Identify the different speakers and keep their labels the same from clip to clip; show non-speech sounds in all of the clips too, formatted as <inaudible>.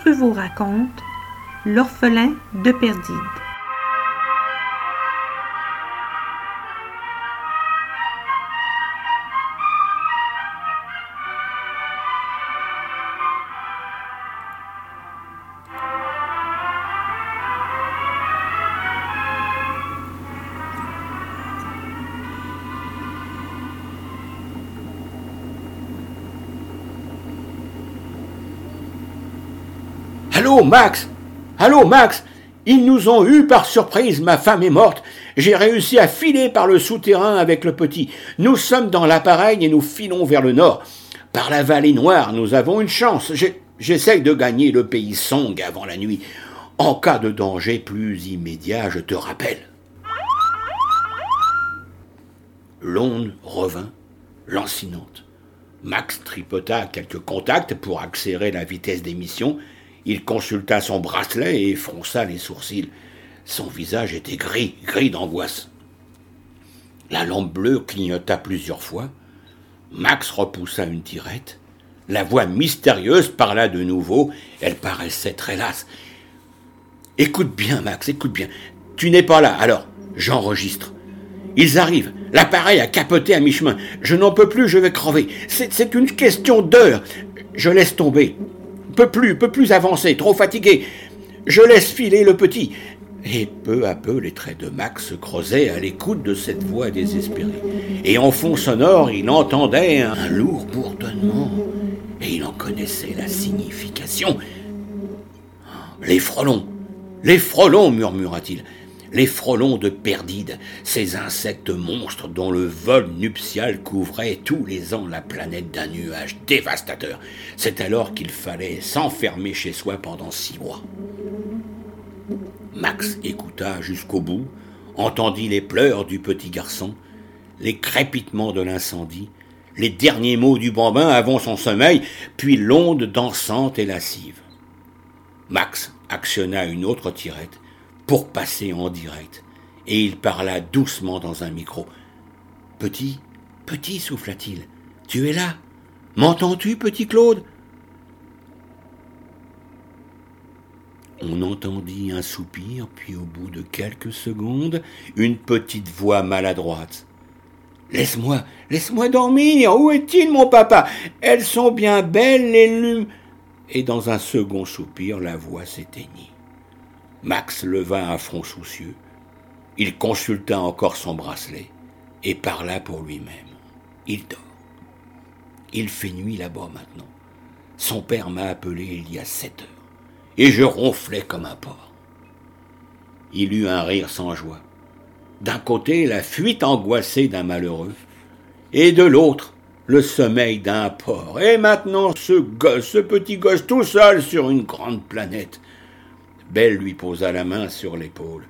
Speaker 1: Guy Pruvot raconte L'orphelin de Perdide.
Speaker 2: Max? Allô, Max? Ils nous ont eus par surprise, ma femme est morte. J'ai réussi à filer par le souterrain avec le petit. Nous sommes dans l'appareil et nous filons vers le nord. Par la vallée noire, nous avons une chance. J'essaye de gagner le pays Song avant la nuit. En cas de danger plus immédiat, je te rappelle. L'onde revint, lancinante. Max tripota quelques contacts pour accélérer la vitesse d'émission il consulta son bracelet et fronça les sourcils. Son visage était gris, gris d'angoisse. La lampe bleue clignota plusieurs fois. Max repoussa une tirette. La voix mystérieuse parla de nouveau. Elle paraissait très lasse. Écoute bien, Max, écoute bien. Tu n'es pas là, alors j'enregistre. Ils arrivent. L'appareil a capoté à mi-chemin. Je n'en peux plus, je vais crever. C'est une question d'heure. Je laisse tomber. Peu plus, peu plus avancer, trop fatigué. Je laisse filer le petit. Et peu à peu, les traits de Max se creusaient à l'écoute de cette voix désespérée. Et en fond sonore, il entendait un lourd bourdonnement. Et il en connaissait la signification. Les frelons Les frelons murmura-t-il les frelons de Perdide, ces insectes monstres dont le vol nuptial couvrait tous les ans la planète d'un nuage dévastateur. C'est alors qu'il fallait s'enfermer chez soi pendant six mois. Max écouta jusqu'au bout, entendit les pleurs du petit garçon, les crépitements de l'incendie, les derniers mots du bambin avant son sommeil, puis l'onde dansante et lascive. Max actionna une autre tirette pour passer en direct, et il parla doucement dans un micro. Petit, petit, souffla-t-il, tu es là M'entends-tu, petit Claude? On entendit un soupir, puis au bout de quelques secondes, une petite voix maladroite. Laisse-moi, laisse-moi dormir. Où est-il, mon papa? Elles sont bien belles, les lumes. Et dans un second soupir, la voix s'éteignit. Max leva un front soucieux. Il consulta encore son bracelet et parla pour lui-même. Il dort. Il fait nuit là-bas maintenant. Son père m'a appelé il y a sept heures, et je ronflais comme un porc. Il eut un rire sans joie. D'un côté, la fuite angoissée d'un malheureux, et de l'autre, le sommeil d'un porc. Et maintenant, ce gosse, ce petit gosse tout seul sur une grande planète, Belle lui posa la main sur l'épaule.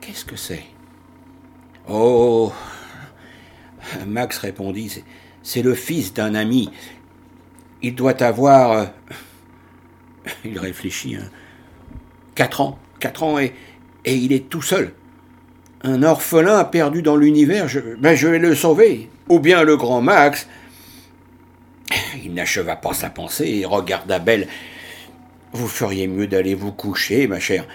Speaker 2: Qu'est-ce que c'est? Oh Max répondit C'est le fils d'un ami. Il doit avoir. Euh, il réfléchit. Hein. Quatre ans. Quatre ans et, et il est tout seul. Un orphelin perdu dans l'univers, je, ben je vais le sauver. Ou bien le grand Max. Il n'acheva pas sa pensée et regarda Belle vous feriez mieux d'aller vous coucher, ma chère.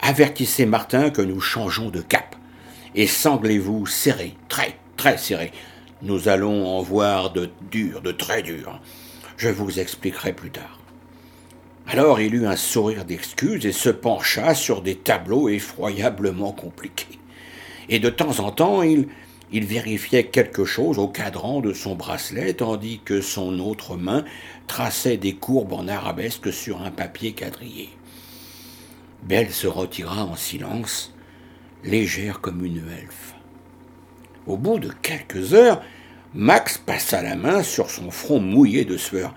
Speaker 2: Avertissez Martin que nous changeons de cap. Et sanglez-vous serré, très, très serré. Nous allons en voir de dur, de très dur. Je vous expliquerai plus tard. Alors il eut un sourire d'excuse et se pencha sur des tableaux effroyablement compliqués. Et de temps en temps, il, il vérifiait quelque chose au cadran de son bracelet, tandis que son autre main traçait des courbes en arabesque sur un papier quadrillé. Belle se retira en silence, légère comme une elfe. Au bout de quelques heures, Max passa la main sur son front mouillé de sueur.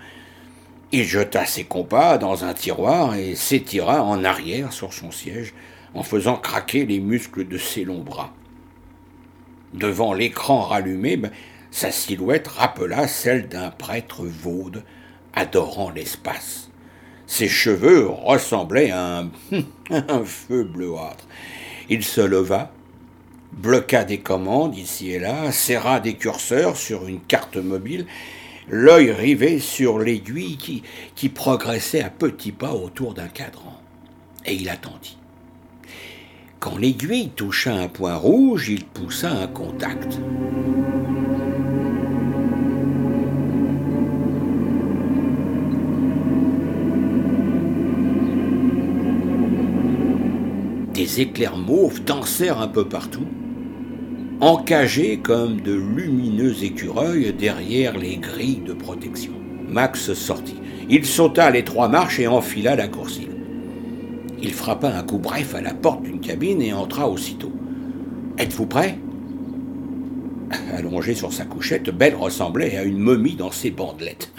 Speaker 2: Il jeta ses compas dans un tiroir et s'étira en arrière sur son siège en faisant craquer les muscles de ses longs bras. Devant l'écran rallumé, ben, sa silhouette rappela celle d'un prêtre vaude adorant l'espace. Ses cheveux ressemblaient à <laughs> un, feu bleuâtre. Il se leva, bloqua des commandes ici et là, serra des curseurs sur une carte mobile, l'œil rivé sur l'aiguille qui progressait à petits pas autour d'un cadran. Et il attendit. Quand l'aiguille toucha un point rouge, il poussa un contact. Des éclairs mauves dansèrent un peu partout, encagés comme de lumineux écureuils derrière les grilles de protection. Max sortit. Il sauta les trois marches et enfila la coursive. Il frappa un coup bref à la porte d'une cabine et entra aussitôt. Êtes-vous prêt? Allongé sur sa couchette, Belle ressemblait à une momie dans ses bandelettes.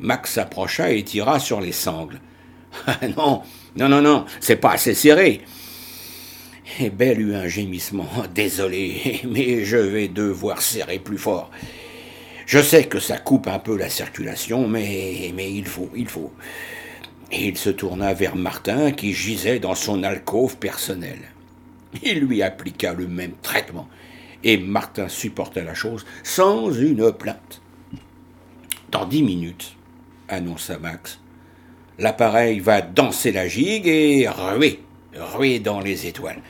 Speaker 2: Max s'approcha et tira sur les sangles. Ah <laughs> non, non, non, non, c'est pas assez serré. Et Belle eut un gémissement. <laughs> Désolé, mais je vais devoir serrer plus fort. Je sais que ça coupe un peu la circulation, mais, mais il faut, il faut. Il se tourna vers Martin qui gisait dans son alcôve personnelle. Il lui appliqua le même traitement, et Martin supporta la chose sans une plainte. Dans dix minutes, annonça Max, l'appareil va danser la gigue et ruer, ruer dans les étoiles.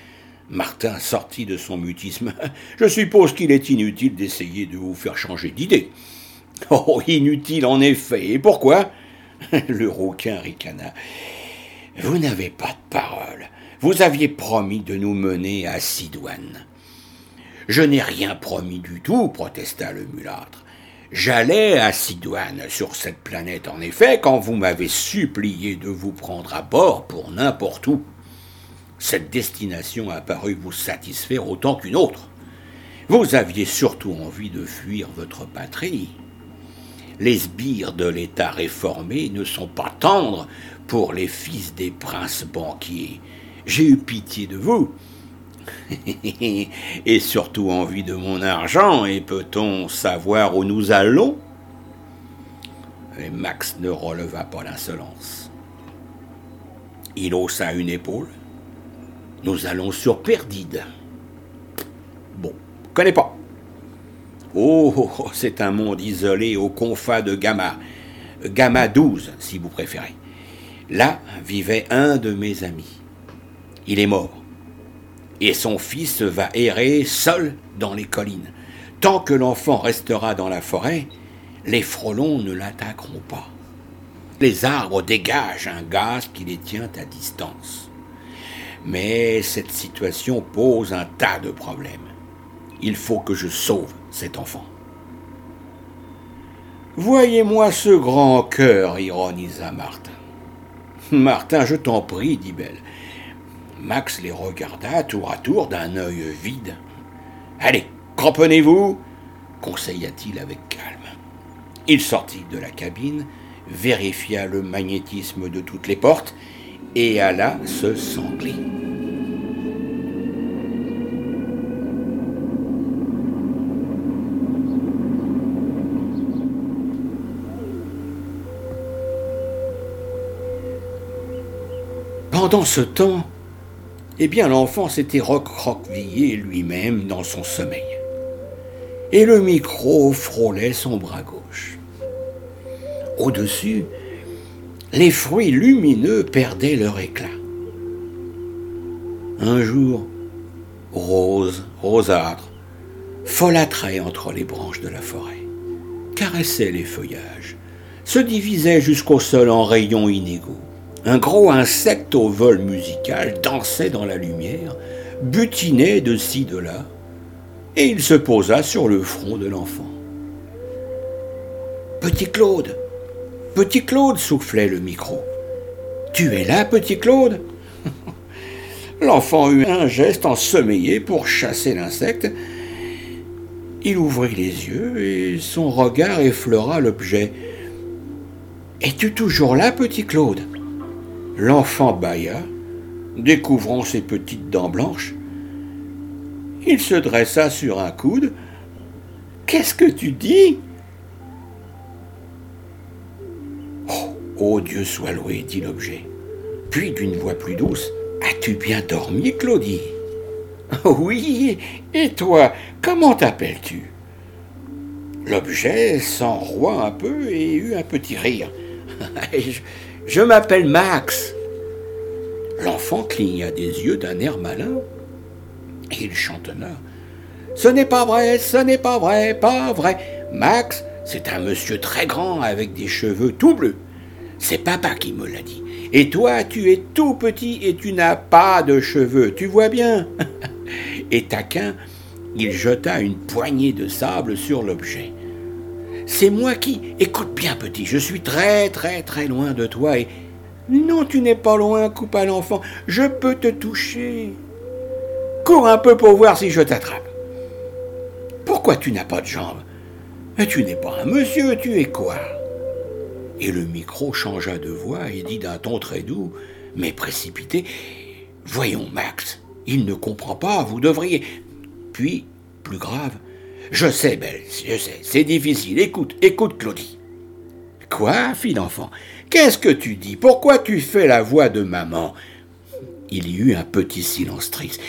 Speaker 2: Martin sortit de son mutisme. <laughs> Je suppose qu'il est inutile d'essayer de vous faire changer d'idée. <laughs> Oh, inutile en effet. Et pourquoi? <laughs> Le rouquin ricana. Vous n'avez pas de parole. Vous aviez promis de nous mener à Sidoine. Je n'ai rien promis du tout, protesta le mulâtre. J'allais à Sidoine sur cette planète, en effet, quand vous m'avez supplié de vous prendre à bord pour n'importe où. Cette destination a paru vous satisfaire autant qu'une autre. Vous aviez surtout envie de fuir votre patrie les sbires de l'État réformé ne sont pas tendres pour les fils des princes banquiers. J'ai eu pitié de vous. <laughs> et surtout envie de mon argent, et peut-on savoir où nous allons? Et Max ne releva pas l'insolence. Il haussa une épaule. Nous allons sur Perdide. Bon, connais pas. Oh, c'est un monde isolé au confins de Gamma. Gamma 12, si vous préférez. Là vivait un de mes amis. Il est mort. Et son fils va errer seul dans les collines. Tant que l'enfant restera dans la forêt, les frelons ne l'attaqueront pas. Les arbres dégagent un gaz qui les tient à distance. Mais cette situation pose un tas de problèmes. Il faut que je sauve cet enfant. Voyez-moi ce grand cœur, ironisa Martin. Martin, je t'en prie, dit Belle. Max les regarda tour à tour d'un œil vide. Allez, cramponnez-vous, conseilla-t-il avec calme. Il sortit de la cabine, vérifia le magnétisme de toutes les portes et alla se sangler. Pendant ce temps, eh bien, l'enfant s'était recroquevillé lui-même dans son sommeil. Et le micro frôlait son bras gauche. Au-dessus, les fruits lumineux perdaient leur éclat. Un jour, rose, rosâtre, folâtrait entre les branches de la forêt, caressait les feuillages, se divisait jusqu'au sol en rayons inégaux un gros insecte au vol musical dansait dans la lumière, butinait de ci de là, et il se posa sur le front de l'enfant. Petit Claude, petit Claude, soufflait le micro. Tu es là, petit Claude? <laughs> L'enfant eut un geste ensommeillé pour chasser l'insecte. Il ouvrit les yeux et son regard effleura l'objet. Es-tu toujours là, petit Claude? L'enfant bâilla, découvrant ses petites dents blanches. Il se dressa sur un coude. Qu'est-ce que tu dis? Oh, oh, Dieu soit loué, dit l'objet. Puis d'une voix plus douce As-tu bien dormi, Claudie? <laughs> Oui, et toi, comment t'appelles-tu? L'objet s'enroie un peu et eut un petit rire. <laughs> je, m'appelle Max. L'enfant cligna des yeux d'un air malin. Et il chantonna. Ce n'est pas vrai, ce n'est pas vrai, pas vrai. Max, c'est un monsieur très grand avec des cheveux tout bleus. C'est papa qui me l'a dit. Et toi, tu es tout petit et tu n'as pas de cheveux, tu vois bien. <laughs> et taquin, il jeta une poignée de sable sur l'objet. C'est moi qui. Écoute bien, petit, je suis très, très, très loin de toi et. Non, tu n'es pas loin, coupa l'enfant. Je peux te toucher. Cours un peu pour voir si je t'attrape. Pourquoi tu n'as pas de jambes? Tu n'es pas un monsieur, tu es quoi? Et le micro changea de voix et dit d'un ton très doux, mais précipité Voyons, Max, il ne comprend pas, vous devriez. Puis, plus grave, je sais, Belle, je sais, c'est difficile. Écoute, écoute, Claudie. Quoi fit l'enfant. Qu'est-ce que tu dis? Pourquoi tu fais la voix de maman? Il y eut un petit silence triste.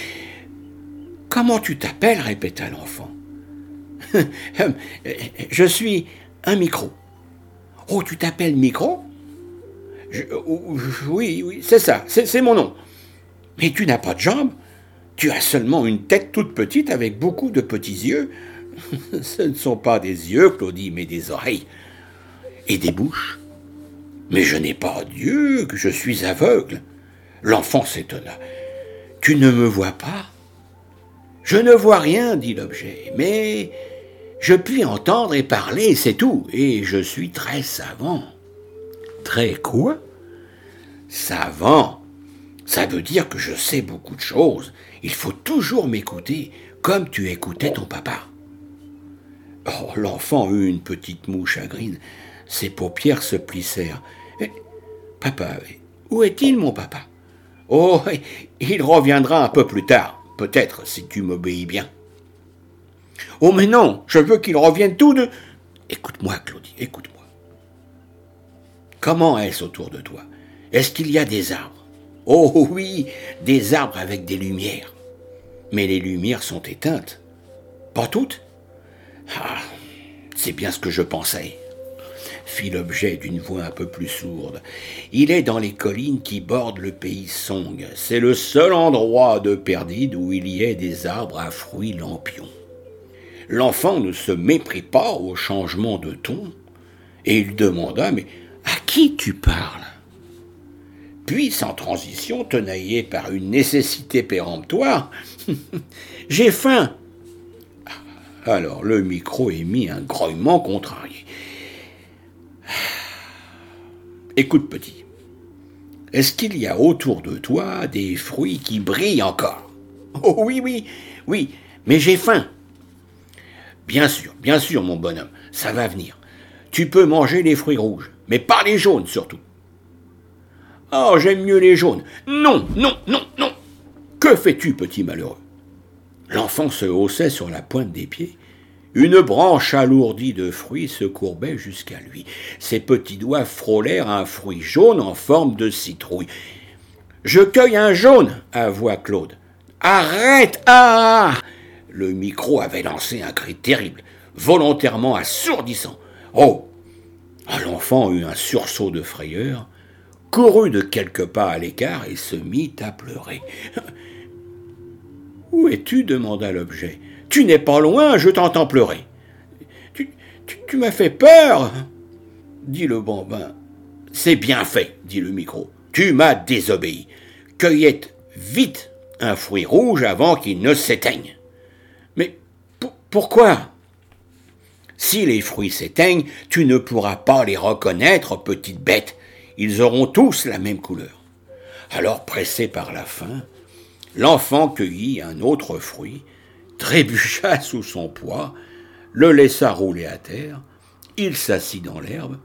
Speaker 2: Comment tu t'appelles? répéta l'enfant. <laughs> Je suis un micro. Oh, tu t'appelles micro? Oui, oui, c'est ça, c'est mon nom. Mais tu n'as pas de jambes Tu as seulement une tête toute petite avec beaucoup de petits yeux. <laughs> Ce ne sont pas des yeux, Claudie, mais des oreilles. Et des bouches. Mais je n'ai pas d'yeux, que je suis aveugle. L'enfant s'étonna. Tu ne me vois pas? Je ne vois rien, dit l'objet, mais je puis entendre et parler, c'est tout, et je suis très savant. Très quoi? Savant. Ça veut dire que je sais beaucoup de choses. Il faut toujours m'écouter, comme tu écoutais ton papa. Oh, l'enfant eut une petite moue chagrine. Ses paupières se plissèrent. Papa, où est-il, mon papa? Oh, il reviendra un peu plus tard, peut-être, si tu m'obéis bien. Oh, mais non, je veux qu'il revienne tout de. Écoute-moi, Claudie, écoute-moi. Comment est-ce autour de toi? Est-ce qu'il y a des arbres? Oh oui, des arbres avec des lumières. Mais les lumières sont éteintes. Pas toutes Ah, c'est bien ce que je pensais fit l'objet d'une voix un peu plus sourde. Il est dans les collines qui bordent le pays Song. C'est le seul endroit de Perdide où il y ait des arbres à fruits lampions. L'enfant ne se méprit pas au changement de ton, et il demanda Mais à qui tu parles? Puis, sans transition, tenaillé par une nécessité péremptoire <laughs> J'ai faim alors le micro émit un grognement contrarié. Écoute, petit, est-ce qu'il y a autour de toi des fruits qui brillent encore? Oh oui, oui, oui, mais j'ai faim. Bien sûr, bien sûr, mon bonhomme, ça va venir. Tu peux manger les fruits rouges, mais pas les jaunes surtout. Oh, j'aime mieux les jaunes. Non, non, non, non. Que fais-tu, petit malheureux? L'enfant se haussait sur la pointe des pieds une branche alourdie de fruits se courbait jusqu'à lui. Ses petits doigts frôlèrent un fruit jaune en forme de citrouille. Je cueille un jaune, avoua Claude. Arrête Ah Le micro avait lancé un cri terrible, volontairement assourdissant. Oh L'enfant eut un sursaut de frayeur, courut de quelques pas à l'écart et se mit à pleurer. Où es-tu demanda l'objet. Tu n'es pas loin, je t'entends pleurer. Tu, m'as fait peur, dit le bambin. C'est bien fait, dit le micro. Tu m'as désobéi. Cueillette vite un fruit rouge avant qu'il ne s'éteigne. Mais pourquoi? Si les fruits s'éteignent, tu ne pourras pas les reconnaître, petite bête. Ils auront tous la même couleur. Alors, pressé par la faim, l'enfant cueillit un autre fruit trébucha <laughs> sous son poids, le laissa rouler à terre, il s'assit dans l'herbe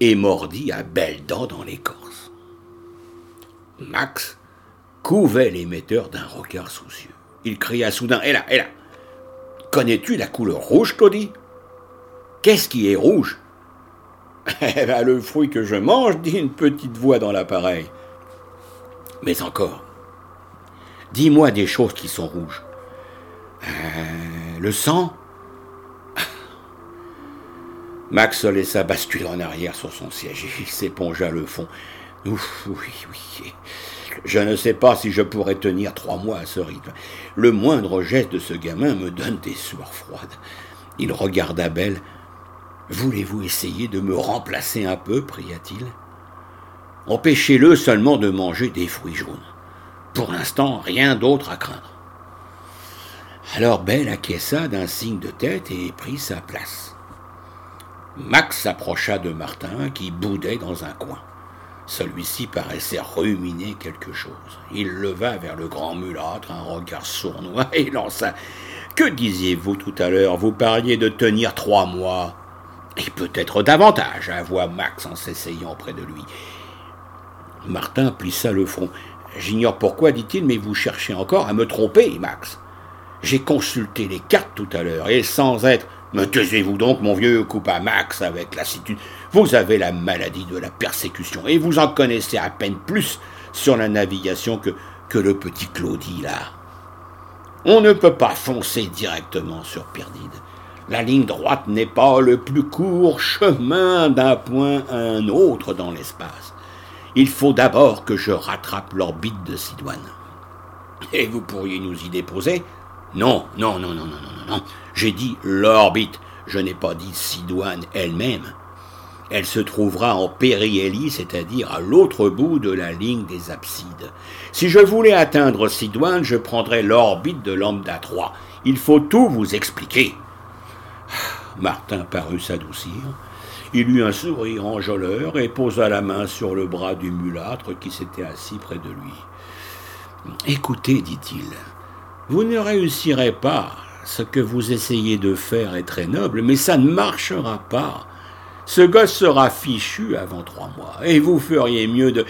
Speaker 2: et mordit à belles dents dans l'écorce. Max couvait l'émetteur d'un regard soucieux. Il cria soudain Hé là, hé là Connais-tu la couleur rouge, Claudie? Qu'est-ce qui est rouge? <laughs> Eh bien, le fruit que je mange, dit une petite voix dans l'appareil. Mais encore, dis-moi des choses qui sont rouges. Euh, le sang? Max se laissa basculer en arrière sur son siège. Il s'épongea le fond. Ouf, oui, oui. Je ne sais pas si je pourrais tenir trois mois à ce rythme. Le moindre geste de ce gamin me donne des sueurs froides. Il regarda Belle. Voulez-vous essayer de me remplacer un peu? pria-t-il. Empêchez-le seulement de manger des fruits jaunes. Pour l'instant, rien d'autre à craindre. Alors Belle acquiesça d'un signe de tête et prit sa place. Max s'approcha de Martin qui boudait dans un coin. Celui-ci paraissait ruminer quelque chose. Il leva vers le grand mulâtre un regard sournois <laughs> et lança Que disiez-vous tout à l'heure? Vous parliez de tenir trois mois. Et peut-être davantage, avoua Max en s'essayant près de lui. Martin plissa le front. J'ignore pourquoi, dit-il, mais vous cherchez encore à me tromper, Max. J'ai consulté les cartes tout à l'heure, et sans être. Me taisez-vous donc, mon vieux, coupa Max avec lassitude. Vous avez la maladie de la persécution, et vous en connaissez à peine plus sur la navigation que, que le petit Claudie là. On ne peut pas foncer directement sur Perdide. La ligne droite n'est pas le plus court chemin d'un point à un autre dans l'espace. Il faut d'abord que je rattrape l'orbite de Sidoine. Et vous pourriez nous y déposer? Non, non, non, non, non, non, non. J'ai dit l'orbite. Je n'ai pas dit Sidoine elle-même. Elle se trouvera en périhélie, c'est-à-dire à, l'autre bout de la ligne des absides. Si je voulais atteindre Sidoine, je prendrais l'orbite de lambda 3. Il faut tout vous expliquer. Martin parut s'adoucir. Il eut un sourire enjôleur et posa la main sur le bras du mulâtre qui s'était assis près de lui. Écoutez, dit-il, vous ne réussirez pas. Ce que vous essayez de faire est très noble, mais ça ne marchera pas. Ce gosse sera fichu avant trois mois, et vous feriez mieux de.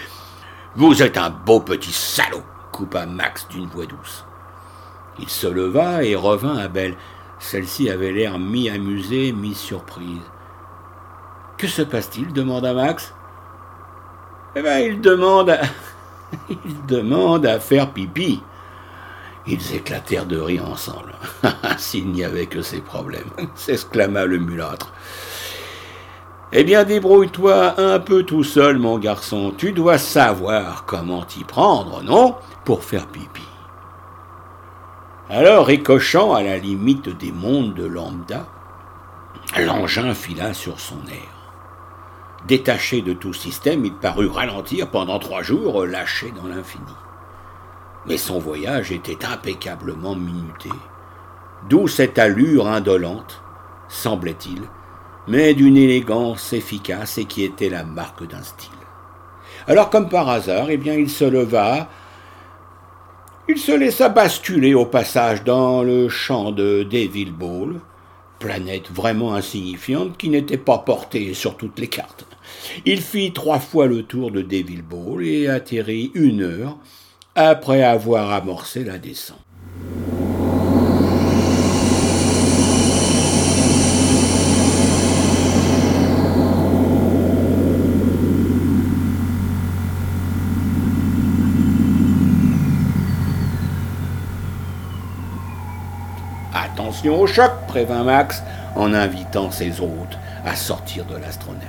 Speaker 2: Vous êtes un beau petit salaud, coupa Max d'une voix douce. Il se leva et revint à Belle. Celle-ci avait l'air mi-amusée, mi-surprise. Que se passe-t-il demanda Max. Eh bien, il demande à... <laughs> il demande à faire pipi. Ils éclatèrent de rire ensemble. <laughs> S'il n'y avait que ces problèmes, <laughs> s'exclama le mulâtre. Eh bien, débrouille-toi un peu tout seul, mon garçon. Tu dois savoir comment t'y prendre, non Pour faire pipi. Alors, ricochant à la limite des mondes de lambda, l'engin fila sur son air. Détaché de tout système, il parut ralentir pendant trois jours, lâché dans l'infini. Mais son voyage était impeccablement minuté. D'où cette allure indolente, semblait-il, mais d'une élégance efficace et qui était la marque d'un style. Alors, comme par hasard, eh bien, il se leva, il se laissa basculer au passage dans le champ de Devil Ball, planète vraiment insignifiante qui n'était pas portée sur toutes les cartes. Il fit trois fois le tour de Devil Ball et atterrit une heure après avoir amorcé la descente. Au choc, prévint Max en invitant ses hôtes à sortir de l'astronef.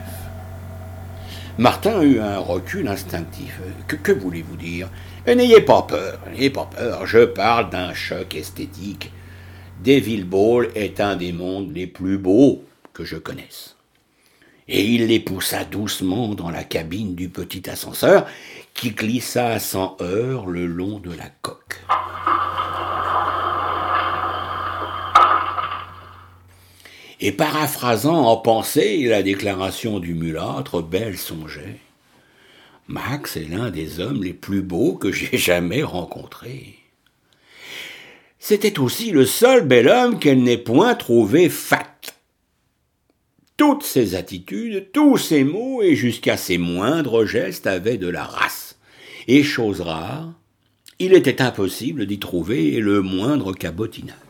Speaker 2: Martin eut un recul instinctif. Que, que voulez-vous dire? N'ayez pas peur, n'ayez pas peur, je parle d'un choc esthétique. Devil Ball est un des mondes les plus beaux que je connaisse. Et il les poussa doucement dans la cabine du petit ascenseur qui glissa sans heurts le long de la coque. Et paraphrasant en pensée la déclaration du mulâtre, Belle songeait. Max est l'un des hommes les plus beaux que j'ai <laughs> jamais rencontrés. C'était aussi le seul bel homme qu'elle n'ait point trouvé fat. Toutes ses attitudes, tous ses mots et jusqu'à ses moindres gestes avaient de la race. Et chose rare, il était impossible d'y trouver le moindre cabotinage.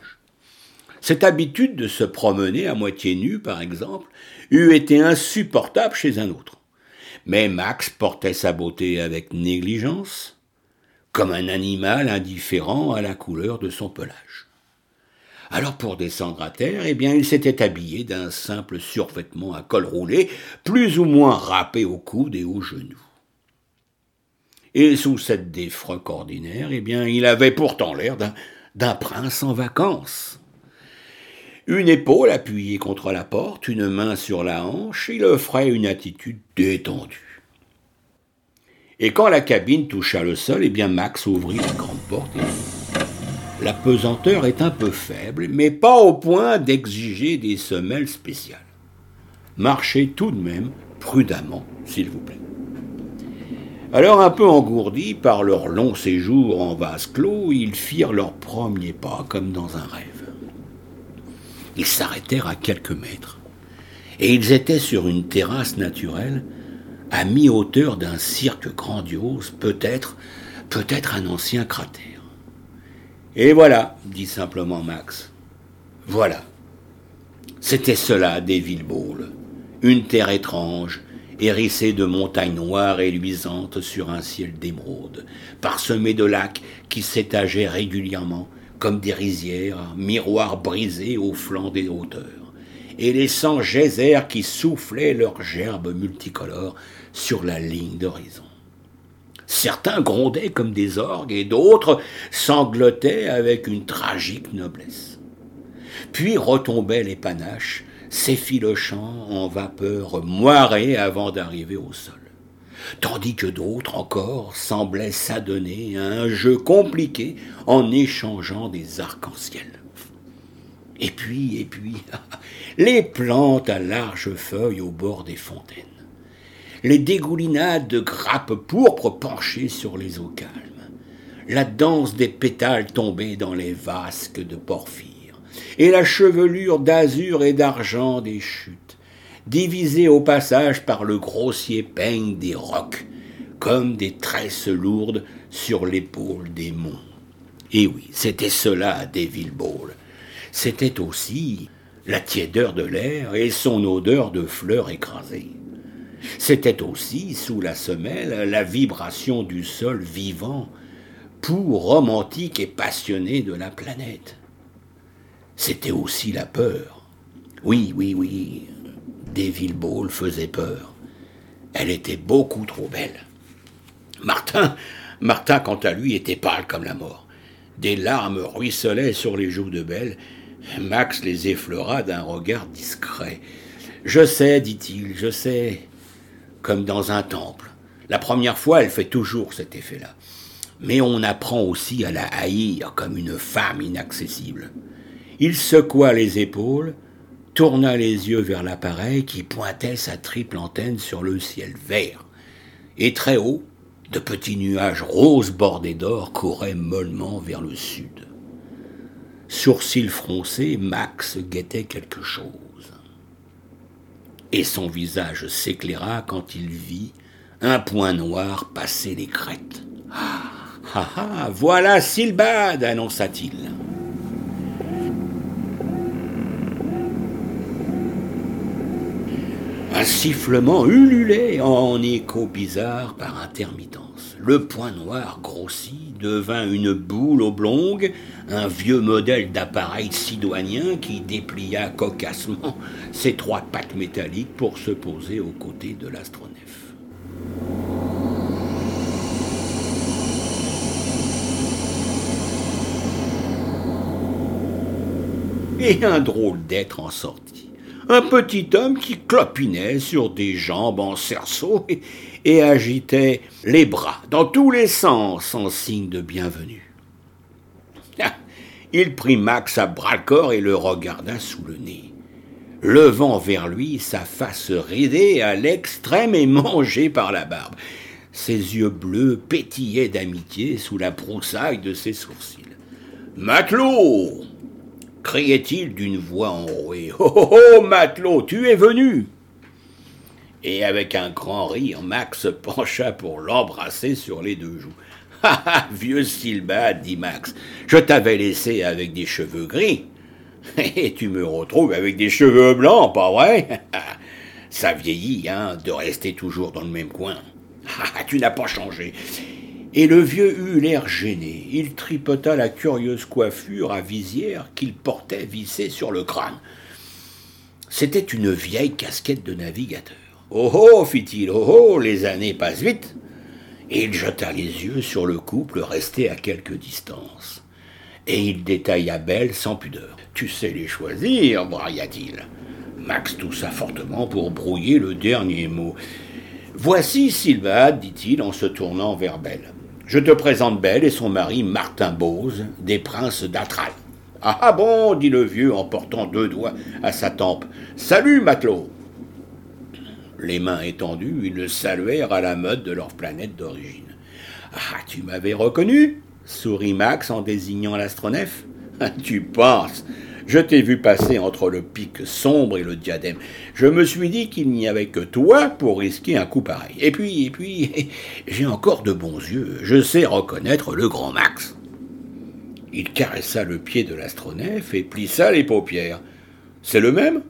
Speaker 2: Cette habitude de se promener à moitié nu, par exemple, eût été insupportable chez un autre. Mais Max portait sa beauté avec négligence, comme un animal indifférent à la couleur de son pelage. Alors pour descendre à terre, eh bien, il s'était habillé d'un simple survêtement à col roulé, plus ou moins râpé au coude et aux genoux. Et sous cette défroque ordinaire, eh bien, il avait pourtant l'air d'un prince en vacances. Une épaule appuyée contre la porte, une main sur la hanche, il offrait une attitude détendue. Et quand la cabine toucha le sol, eh bien Max ouvrit la grande porte et la pesanteur est un peu faible, mais pas au point d'exiger des semelles spéciales. Marchez tout de même prudemment, s'il vous plaît. Alors, un peu engourdis par leur long séjour en vase clos, ils firent leur premier pas comme dans un rêve. Ils s'arrêtèrent à quelques mètres, et ils étaient sur une terrasse naturelle, à mi-hauteur d'un cirque grandiose, peut-être, peut-être un ancien cratère. Et voilà, dit simplement Max. Voilà. C'était cela, des Ball. Une terre étrange, hérissée de montagnes noires et luisantes sur un ciel d'émeraude, parsemée de lacs qui s'étageaient régulièrement comme des rizières, miroirs brisés au flanc des hauteurs, et les cent geysers qui soufflaient leurs gerbes multicolores sur la ligne d'horizon. Certains grondaient comme des orgues et d'autres sanglotaient avec une tragique noblesse. Puis retombaient les panaches, s'effilochant en vapeur moirée avant d'arriver au sol. Tandis que d'autres encore semblaient s'adonner à un jeu compliqué en échangeant des arcs-en-ciel. Et puis, et puis, <laughs> les plantes à larges feuilles au bord des fontaines. Les dégoulinades de grappes pourpres penchées sur les eaux calmes, la danse des pétales tombés dans les vasques de porphyre, et la chevelure d'azur et d'argent des chutes, divisée au passage par le grossier peigne des rocs, comme des tresses lourdes sur l'épaule des monts. Et oui, c'était cela, Devil Ball. C'était aussi la tiédeur de l'air et son odeur de fleurs écrasées. C'était aussi, sous la semelle, la vibration du sol vivant, pour romantique et passionné de la planète. C'était aussi la peur. Oui, oui, oui, Devil Ball faisait peur. Elle était beaucoup trop belle. Martin, Martin, quant à lui, était pâle comme la mort. Des larmes ruisselaient sur les joues de Belle. Max les effleura d'un regard discret. Je sais, dit-il, je sais comme dans un temple. La première fois, elle fait toujours cet effet-là. Mais on apprend aussi à la haïr comme une femme inaccessible. Il secoua les épaules, tourna les yeux vers l'appareil qui pointait sa triple antenne sur le ciel vert. Et très haut, de petits nuages roses bordés d'or couraient mollement vers le sud. Sourcils froncés, Max guettait quelque chose et son visage s'éclaira quand il vit un point noir passer les crêtes. Ah, ah, ah, voilà Silbad, annonça-t-il. Un sifflement ululait en écho bizarre par intermittence. Le point noir grossit, devint une boule oblongue, un vieux modèle d'appareil sidoinien qui déplia cocassement ses trois pattes métalliques pour se poser aux côtés de l'astronef. Et un drôle d'être en sortit un petit homme qui clopinait sur des jambes en cerceau et, agitait les bras dans tous les sens en signe de bienvenue. <laughs> Il prit Max à bras-le-corps et le regarda sous le nez, levant vers lui sa face ridée à l'extrême et mangée par la barbe. Ses yeux bleus pétillaient d'amitié sous la broussaille de ses sourcils. Matelot criait-il d'une voix enrouée. Oh, oh, matelot, tu es venu Et avec un grand rire, Max se pencha pour l'embrasser sur les deux joues. Ah ah, vieux Silbad, dit Max, je t'avais laissé avec des cheveux gris. Et tu me retrouves avec des cheveux blancs, pas vrai? Ça vieillit, hein, de rester toujours dans le même coin. Ah, tu n'as pas changé. Et le vieux eut l'air gêné. Il tripota la curieuse coiffure à visière qu'il portait vissée sur le crâne. C'était une vieille casquette de navigateur. Oh oh, fit-il, oh oh, les années passent vite. Il jeta les yeux sur le couple resté à quelque distance. Et il détailla Belle sans pudeur. Tu sais les choisir, brailla-t-il. Max toussa fortement pour brouiller le dernier mot. Voici Sylvade, dit-il en se tournant vers Belle. Je te présente Belle et son mari Martin Bose, des princes d'Atral. Ah, ah bon, dit le vieux en portant deux doigts à sa tempe. Salut, matelot Les mains étendues, ils le saluèrent à la mode de leur planète d'origine. Ah, tu m'avais reconnu sourit Max en désignant l'astronef. Ah, tu penses Je t'ai vu passer entre le pic sombre et le diadème. Je me suis dit qu'il n'y avait que toi pour risquer un coup pareil. Et puis, et puis, <laughs> j'ai encore de bons yeux. Je sais reconnaître le grand Max. Il caressa le pied de l'astronef et plissa les paupières. C'est le même?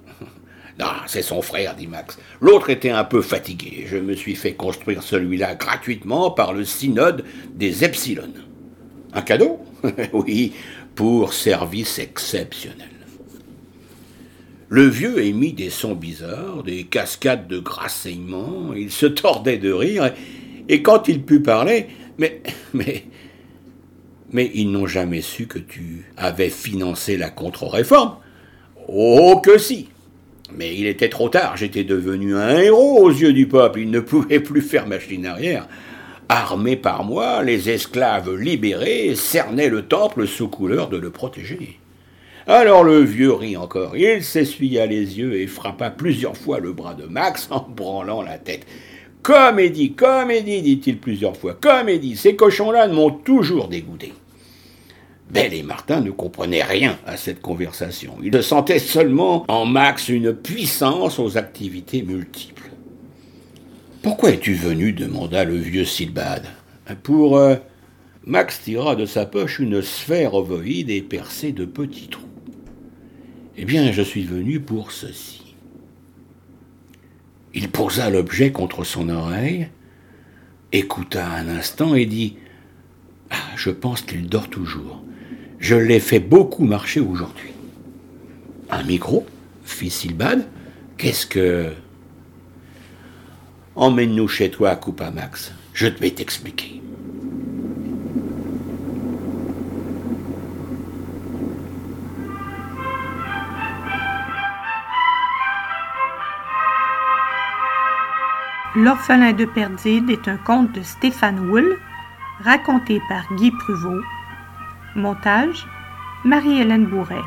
Speaker 2: Non, <laughs> c'est son frère, dit Max. L'autre était un peu fatigué. Je me suis fait construire celui-là gratuitement par le synode des Epsilon. Un cadeau? <laughs> Oui, pour service exceptionnel. Le vieux émit des sons bizarres, des cascades de grasseyements, il se tordait de rire, et, et quand il put parler, mais, mais, mais ils n'ont jamais su que tu avais financé la contre-réforme. Oh que si Mais il était trop tard, j'étais devenu un héros aux yeux du peuple, il ne pouvait plus faire machine arrière. Armés par moi, les esclaves libérés cernaient le temple sous couleur de le protéger. Alors le vieux rit encore. Il s'essuya les yeux et frappa plusieurs fois le bras de Max en branlant la tête. Comédie, comédie, dit-il plusieurs fois. Comédie, ces cochons-là m'ont toujours dégoûté. Belle et Martin ne comprenaient rien à cette conversation. Ils sentaient seulement en Max une puissance aux activités multiples. Pourquoi es-tu venu? demanda le vieux Silbad. Pour. Euh, Max tira de sa poche une sphère ovoïde et percée de petits trous. Eh bien, je suis venu pour ceci. Il posa l'objet contre son oreille, écouta un instant et dit ah, Je pense qu'il dort toujours. Je l'ai fait beaucoup marcher aujourd'hui. Un micro fit Silbad. Qu'est-ce que. Emmène-nous chez toi, à Max. Je vais t'expliquer.
Speaker 1: L'orphelin de Perdide est un conte de Stéphane Wool, raconté par Guy Pruvot. Montage Marie-Hélène Bourret.